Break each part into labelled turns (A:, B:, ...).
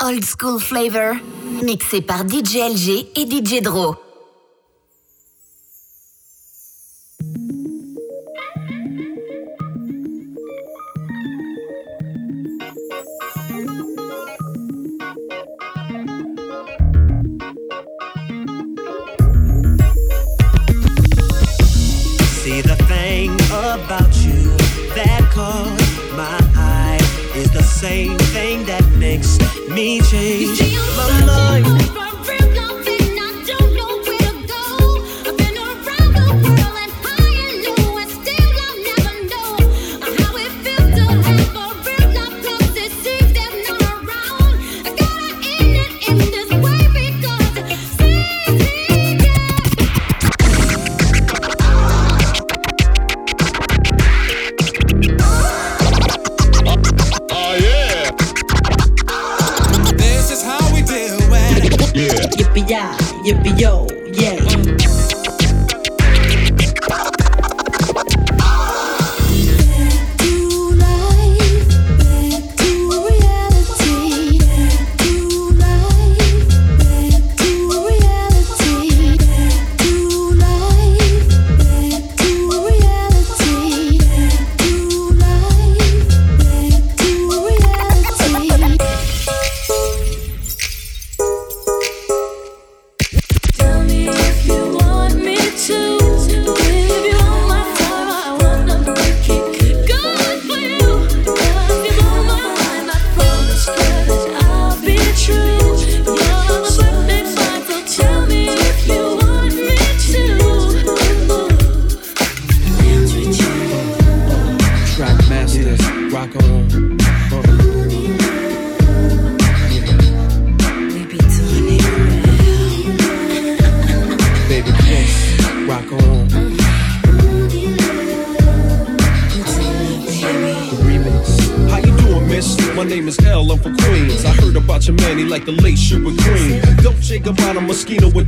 A: Old School Flavor, mixé par DJ LG et DJ Dro.
B: Me change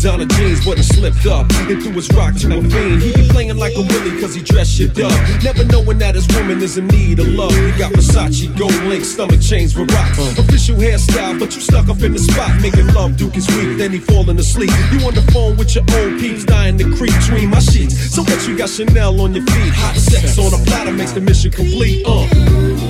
C: Donna jeans, but he slipped up and threw his rock to a fiend. He be playing like a willy cause he dressed shit up. Never knowing that his woman is in need of love. He got Versace, gold link, stomach chains with rocks. Official hairstyle, but you stuck up in the spot. Making love, Duke is weak, then he falling asleep. You on the phone with your old peeps, dying to creep between my sheets. So what you got Chanel on your feet? Hot sex on a platter makes the mission complete. Uh.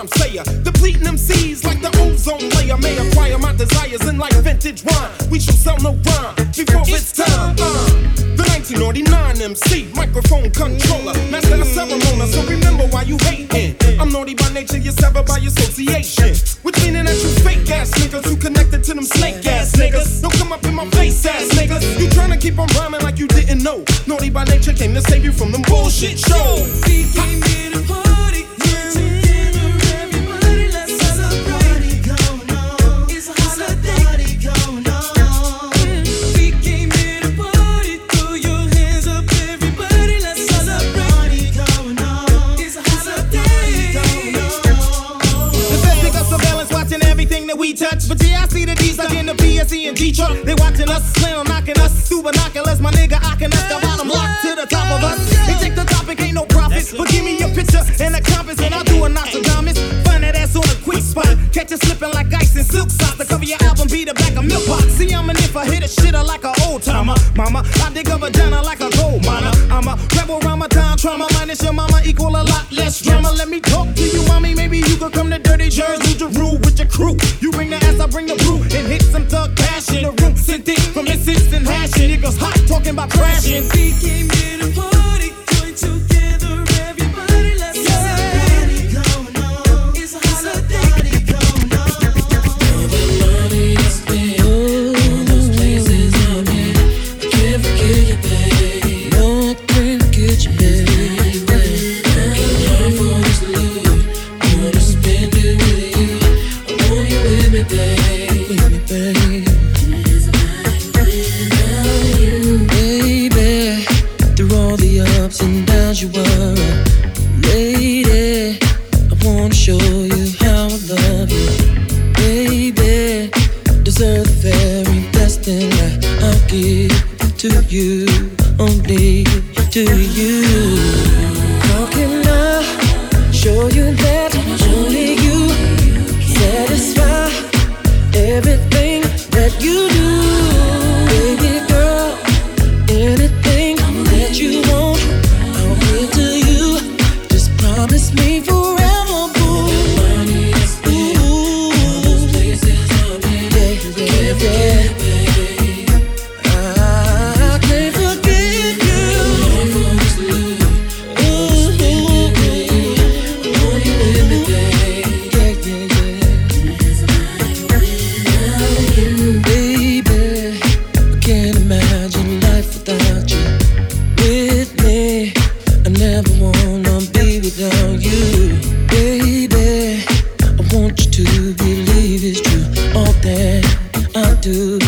D: rhyme sayer. Depleting them seeds like the ozone layer may acquire my
E: desires in like vintage wine. We shall sell no rhyme before it's time. The 1999 MC, microphone controller, master of ceremony. So remember why you hating. I'm naughty by nature, you're severed by association. Which meaning that you fake ass niggas who connected to them snake ass niggas. Don't come up in my face ass niggas. You trying to keep on rhyming like you didn't know. Naughty by nature came to save you from them bullshit shows.
F: He came here to
E: And Detroit. They watching us, slam, knocking us through binoculars. My nigga, I can the bottom lock to the top of us. They take the topic, ain't no profit. But give me your picture and a compass, and I'll do a Nostradamus. Find that ass on a quick spot. Catch it slipping like ice in silk socks. The cover your album, be the back of milk box. See, I'm an if I hit a shitter like an old timer. Mama, I dig a vagina like a gold miner. I'm a rebel my time trauma. Minus your mama equal a lot less drama. Let me talk to you, mommy. Maybe you could bring the brew. And hit some thug passion. The room sent it from insistent hashing. Niggas hot talking about crashing.
F: We came here to party,
G: do,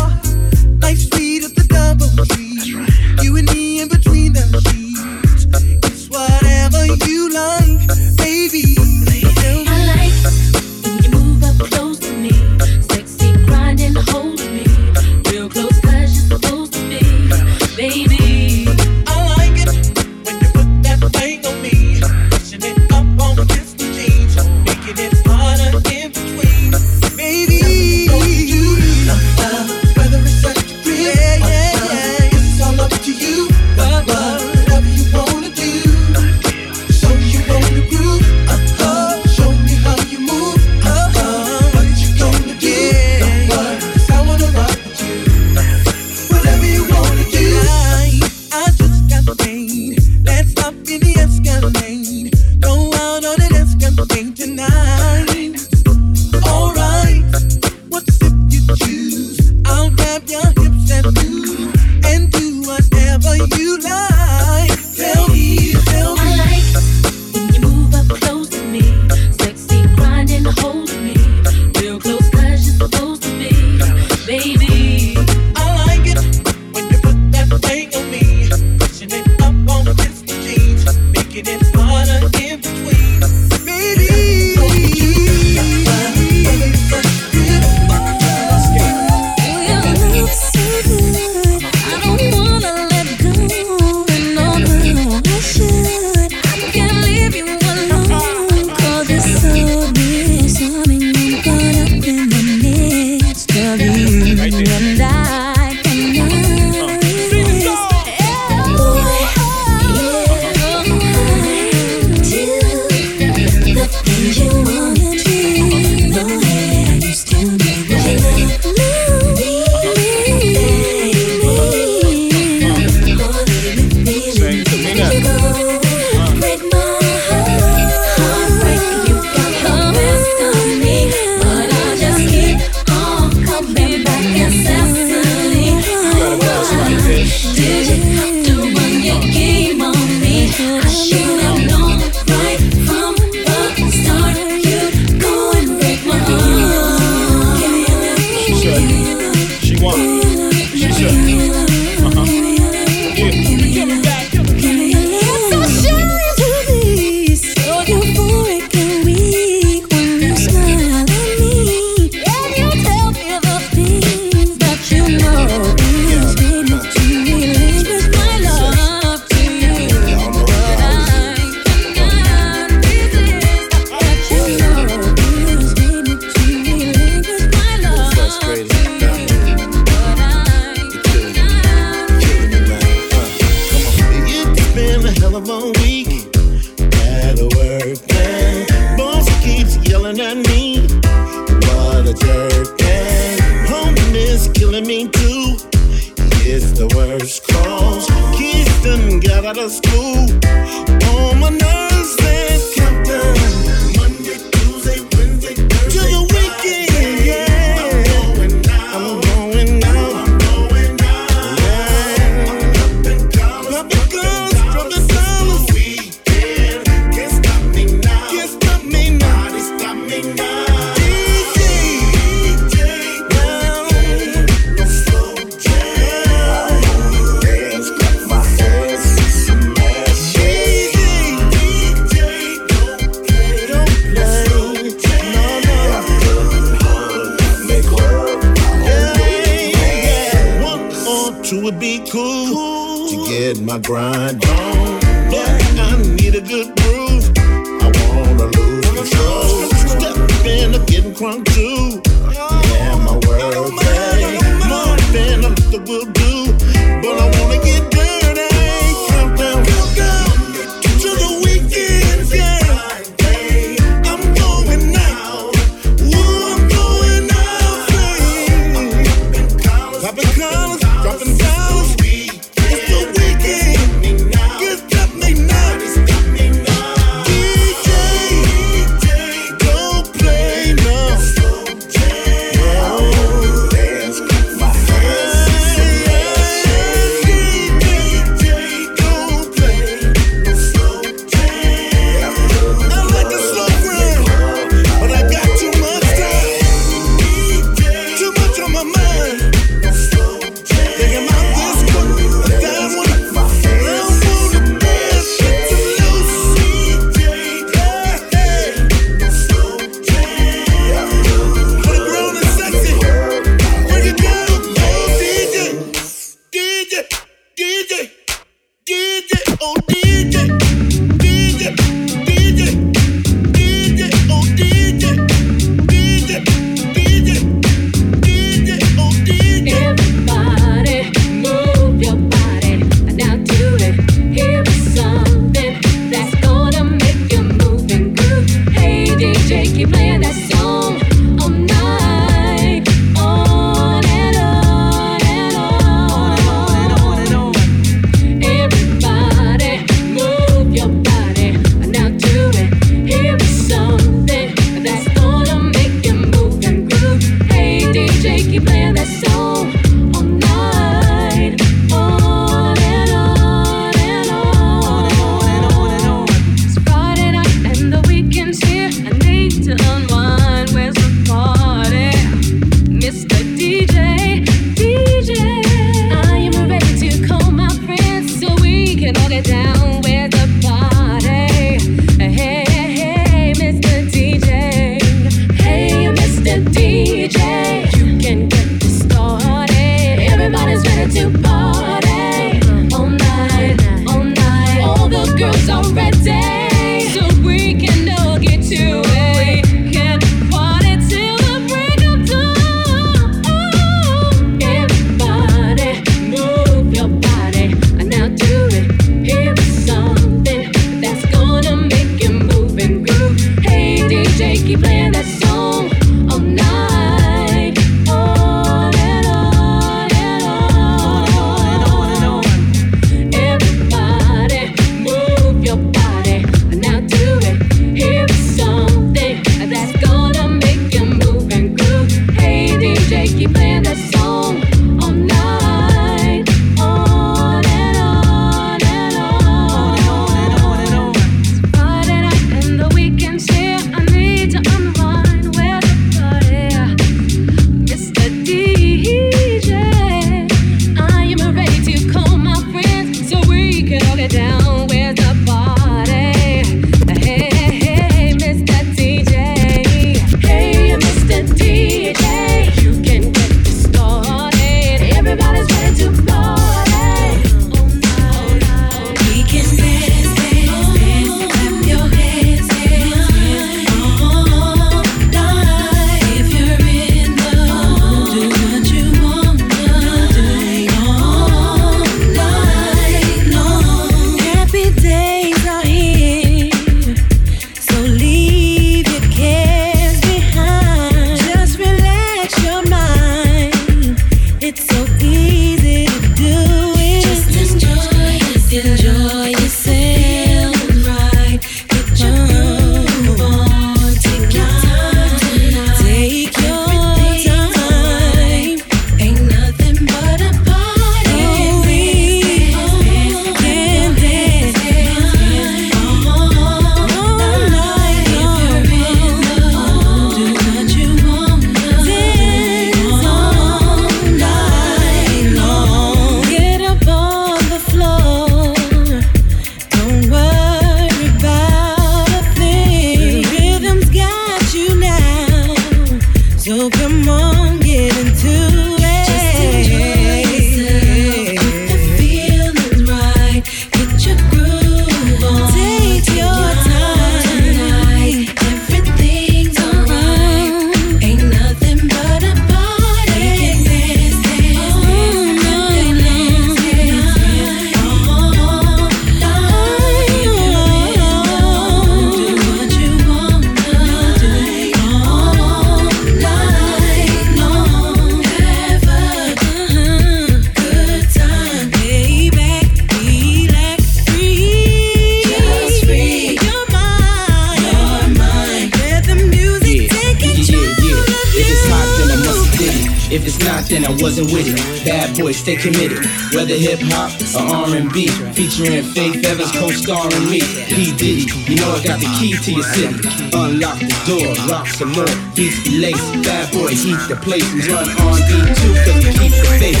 H: wasn't with it. Bad boys, stay committed. Whether hip hop or R&B, featuring Faith Evans co-starring me. P Diddy, you know I got the key to your city. Unlock the door, lock some more. Beats be laced, bad boy heat the place. We run on D2 cause we keep the faith.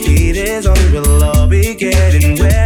I: It is on, we'll all be getting
D: wet.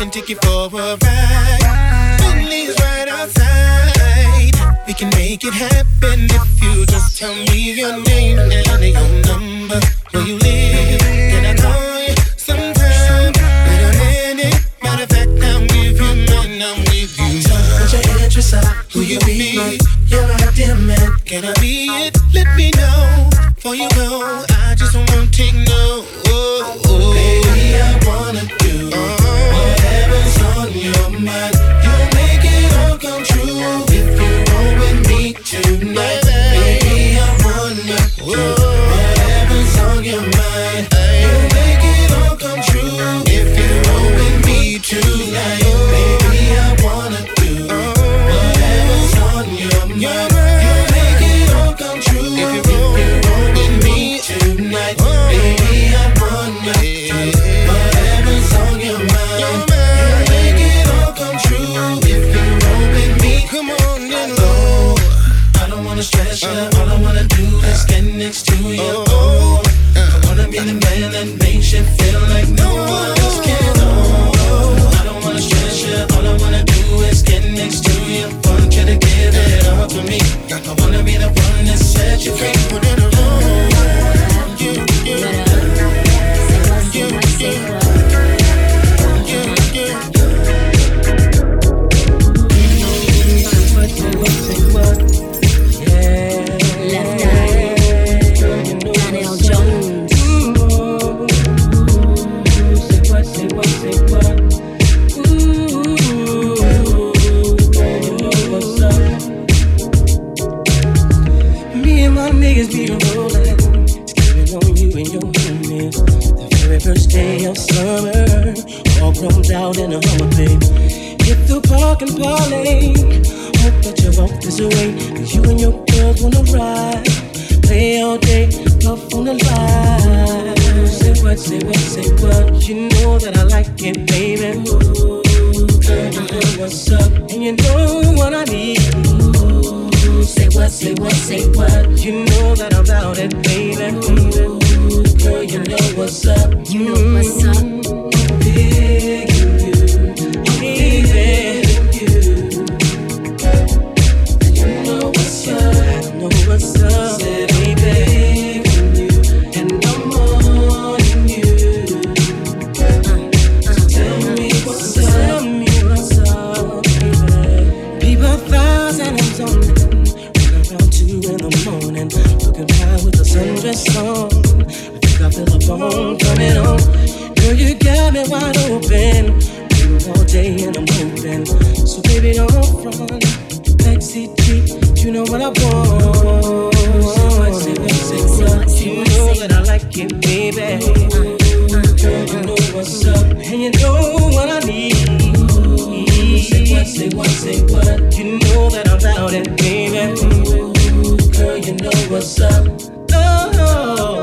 D: and take you for a ride. Bentley's right outside. We can make it happen if you just tell me your name and your number, where you live. Can I call you sometime? In a minute, matter of fact, I'm with you, man, I'm with you. Tell me what your interests are, who you be. You're a damn man. Can I be it? Let me know For you go. see. you
J: know what I want. So much, so much, so much, you know that I like it, baby. Girl, you know what's up, and you know what I need. Say what, say what, say what. You know that I'm it, baby. Girl, you know what's up. Oh.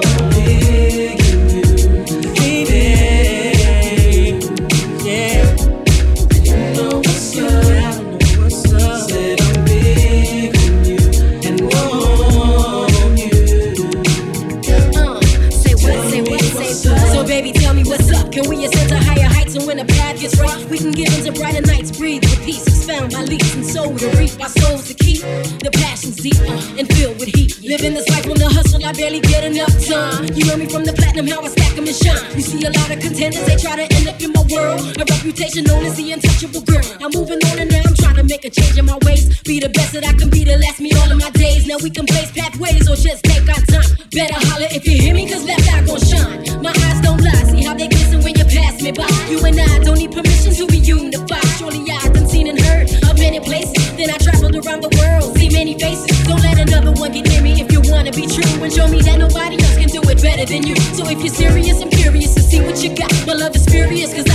J: and
K: filled
F: with heat. Living this life on the hustle, I barely get enough time. You heard me from the platinum, how I stack them and shine. You see a lot of contenders, they try to end up in my world. A reputation known as the untouchable girl. I'm moving on and now I'm trying to make a change in my ways. Be the best that I can be to last me all of my days. Now we can blaze pathways or just take our time. Better holler if you hear me, cause left eye gon' shine. My eyes don't lie, see how they glisten when you pass me by. You and I don't need permission to be unified. Surely I've been seen and heard of many places. Then I traveled around the world, see many faces. Let another one get near me if you wanna be true. And show me that nobody else can do it better than you. So if you're serious, I'm curious to see what you got. My love is furious, cause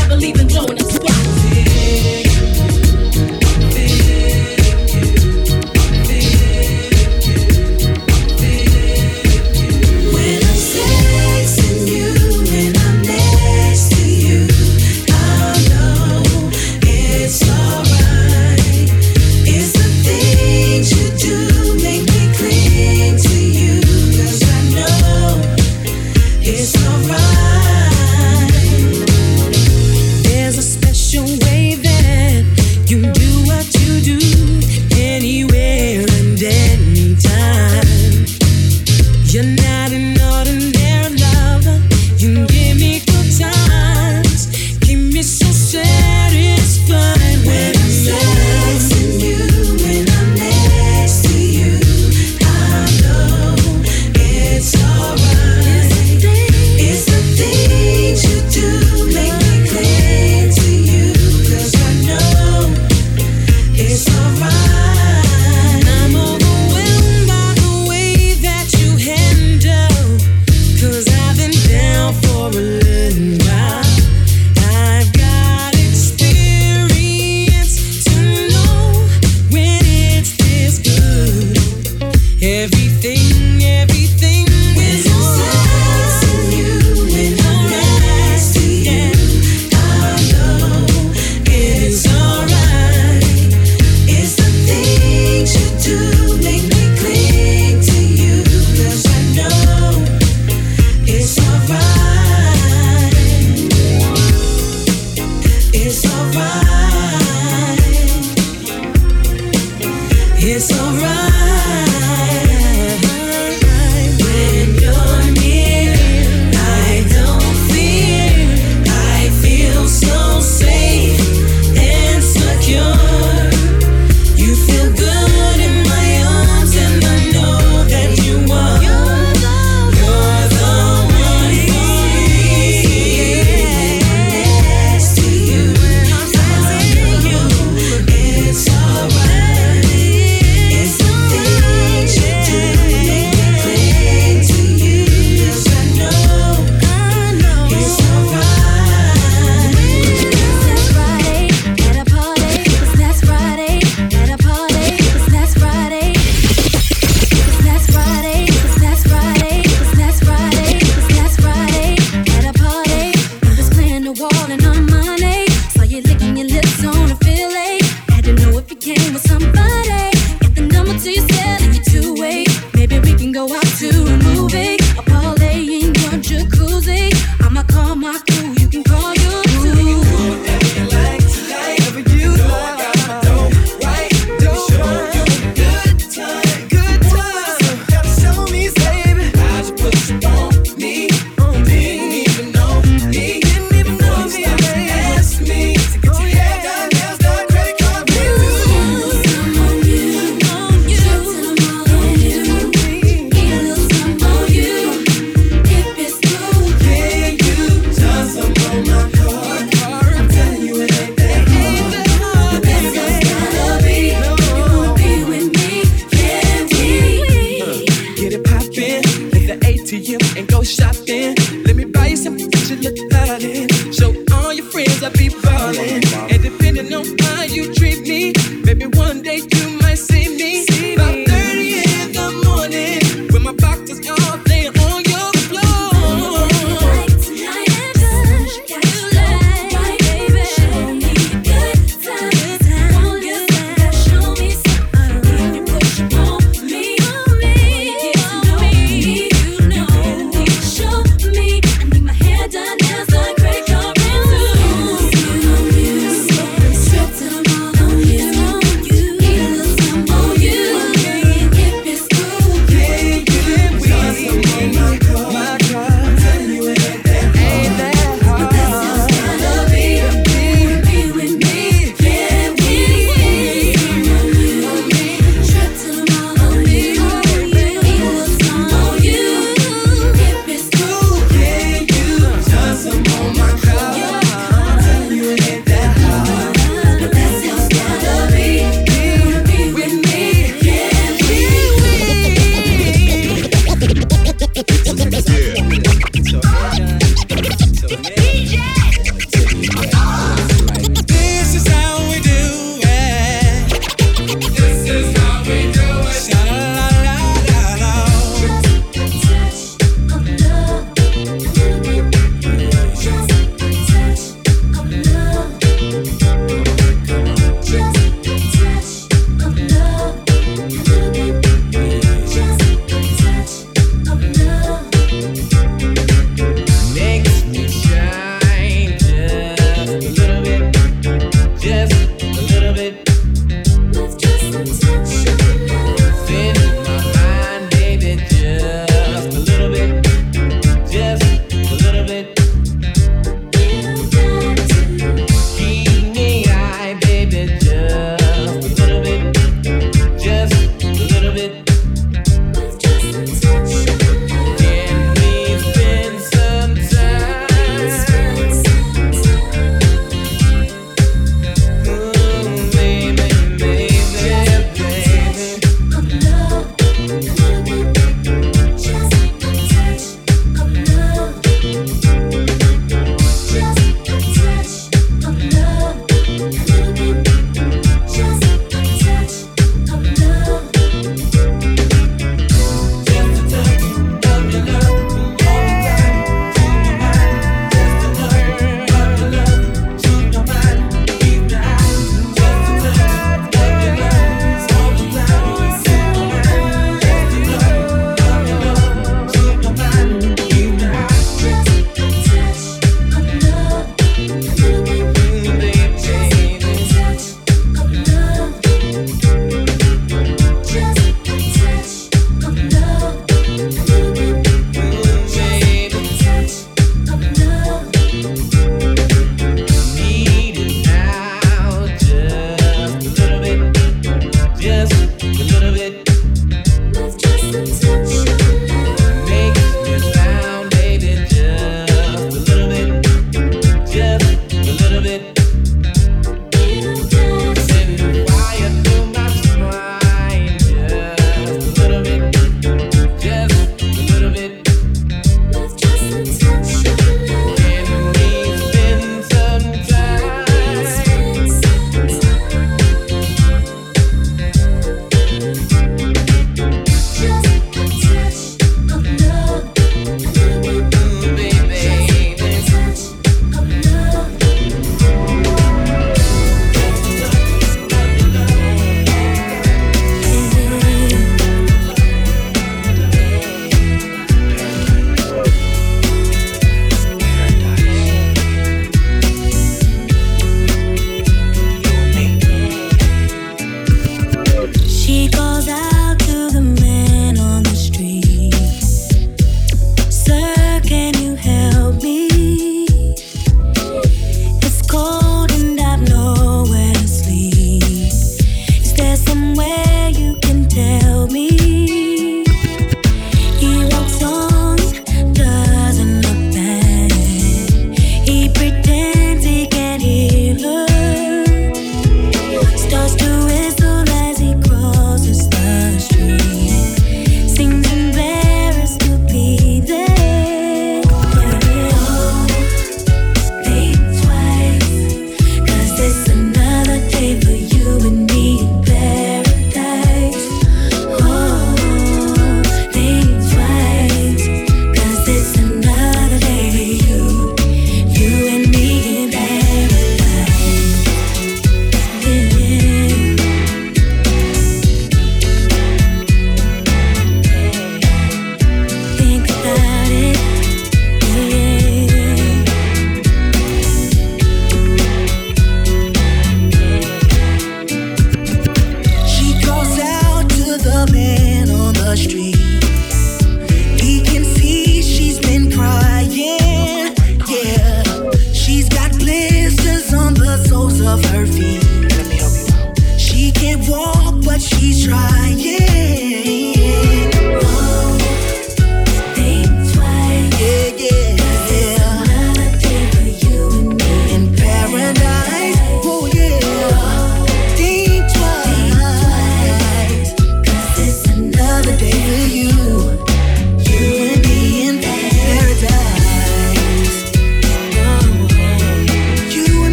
D: street.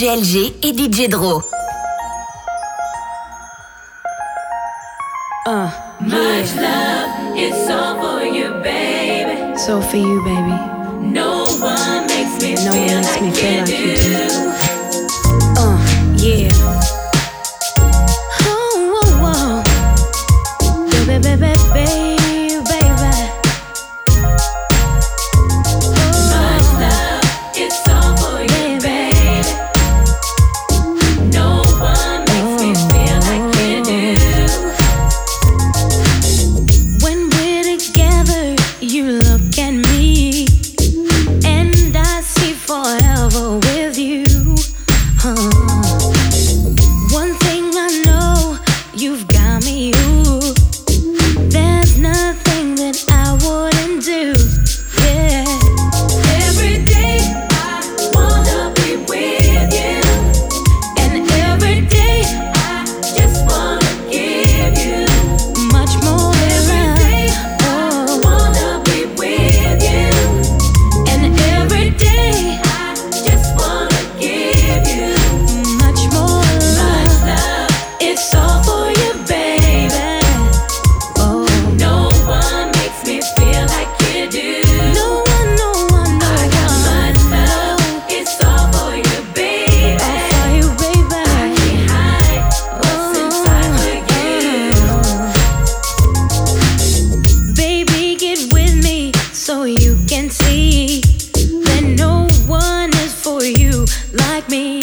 A: DJ LG et DJ Dro.
L: Uh,
M: Much love, it's all for you, baby.
L: so for you, baby.
M: No one makes me
L: No one
M: feel
L: makes
M: like
L: me feel
M: you
L: like you
M: do. like me.